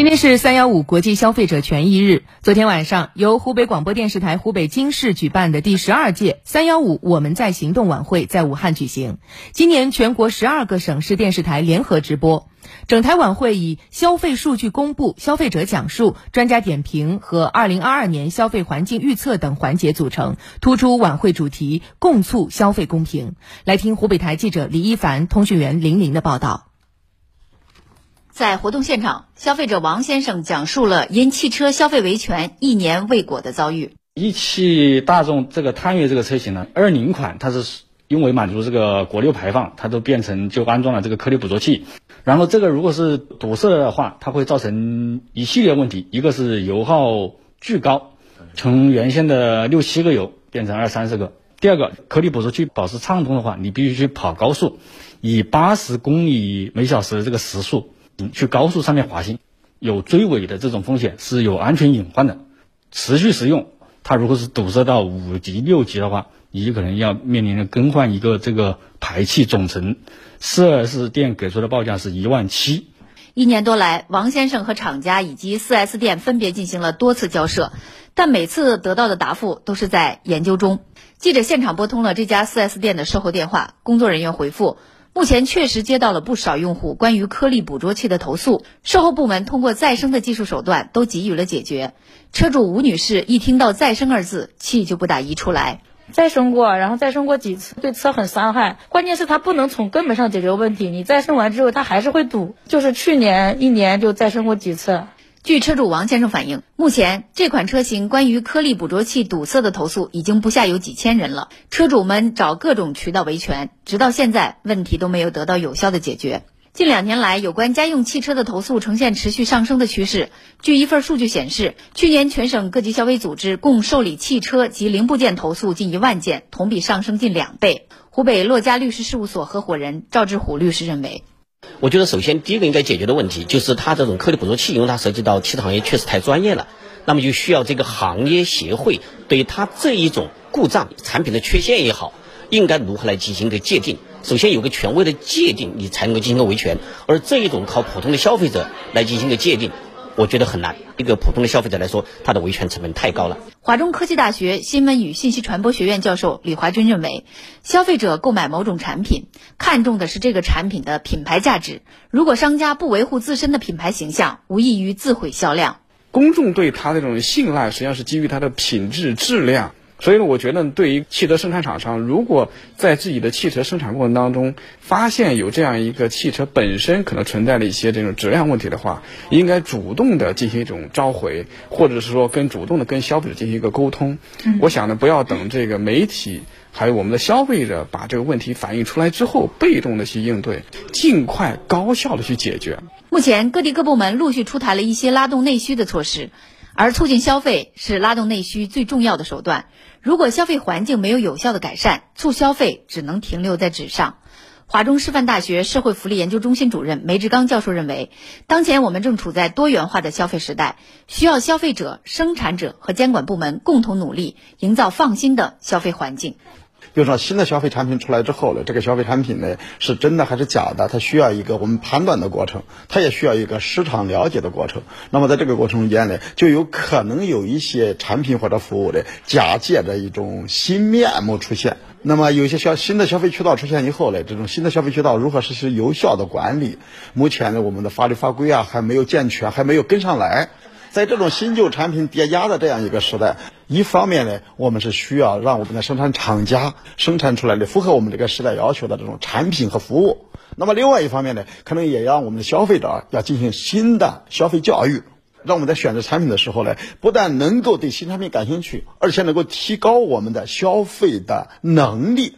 今天是三幺五国际消费者权益日。昨天晚上，由湖北广播电视台湖北经视举办的第十二届“三幺五我们在行动”晚会在武汉举行。今年全国十二个省市电视台联合直播。整台晚会以消费数据公布、消费者讲述、专家点评和二零二二年消费环境预测等环节组成，突出晚会主题“共促消费公平”。来听湖北台记者李一凡、通讯员林林的报道。在活动现场，消费者王先生讲述了因汽车消费维权一年未果的遭遇。一汽大众这个探岳这个车型呢，二零款它是因为满足这个国六排放，它都变成就安装了这个颗粒捕捉器。然后这个如果是堵塞的话，它会造成一系列问题，一个是油耗巨高，从原先的六七个油变成二三十个。第二个，颗粒捕捉器保持畅通的话，你必须去跑高速，以八十公里每小时的这个时速。去高速上面滑行，有追尾的这种风险是有安全隐患的。持续使用，它如果是堵塞到五级六级的话，你就可能要面临着更换一个这个排气总成。四 S 店给出的报价是一万七。一年多来，王先生和厂家以及四 S 店分别进行了多次交涉，但每次得到的答复都是在研究中。记者现场拨通了这家四 S 店的售后电话，工作人员回复。目前确实接到了不少用户关于颗粒捕捉器的投诉，售后部门通过再生的技术手段都给予了解决。车主吴女士一听到“再生”二字，气就不打一处来。再生过，然后再生过几次，对车很伤害。关键是它不能从根本上解决问题，你再生完之后它还是会堵。就是去年一年就再生过几次。据车主王先生反映，目前这款车型关于颗粒捕捉器堵塞的投诉已经不下有几千人了。车主们找各种渠道维权，直到现在问题都没有得到有效的解决。近两年来，有关家用汽车的投诉呈现持续上升的趋势。据一份数据显示，去年全省各级消费组织共受理汽车及零部件投诉近一万件，同比上升近两倍。湖北洛嘉律师事务所合伙人赵志虎律师认为。我觉得首先第一个应该解决的问题就是它这种颗粒捕捉器，因为它涉及到汽车行业确实太专业了，那么就需要这个行业协会对它这一种故障产品的缺陷也好，应该如何来进行一个界定。首先有个权威的界定，你才能够进行个维权，而这一种靠普通的消费者来进行个界定。我觉得很难。一个普通的消费者来说，他的维权成本太高了。华中科技大学新闻与信息传播学院教授李华军认为，消费者购买某种产品，看重的是这个产品的品牌价值。如果商家不维护自身的品牌形象，无异于自毁销量。公众对他的这种信赖，实际上是基于它的品质质量。所以呢，我觉得对于汽车生产厂商，如果在自己的汽车生产过程当中发现有这样一个汽车本身可能存在的一些这种质量问题的话，应该主动的进行一种召回，或者是说跟主动的跟消费者进行一个沟通。我想呢，不要等这个媒体还有我们的消费者把这个问题反映出来之后，被动的去应对，尽快高效的去解决。目前各地各部门陆续出台了一些拉动内需的措施。而促进消费是拉动内需最重要的手段。如果消费环境没有有效的改善，促消费只能停留在纸上。华中师范大学社会福利研究中心主任梅志刚教授认为，当前我们正处在多元化的消费时代，需要消费者、生产者和监管部门共同努力，营造放心的消费环境。比如说新的消费产品出来之后呢，这个消费产品呢是真的还是假的？它需要一个我们判断的过程，它也需要一个市场了解的过程。那么在这个过程中间呢，就有可能有一些产品或者服务的假借着一种新面目出现。那么有些消新的消费渠道出现以后呢，这种新的消费渠道如何实施有效的管理？目前呢，我们的法律法规啊还没有健全，还没有跟上来。在这种新旧产品叠加的这样一个时代，一方面呢，我们是需要让我们的生产厂家生产出来的符合我们这个时代要求的这种产品和服务；那么另外一方面呢，可能也让我们的消费者要进行新的消费教育，让我们在选择产品的时候呢，不但能够对新产品感兴趣，而且能够提高我们的消费的能力。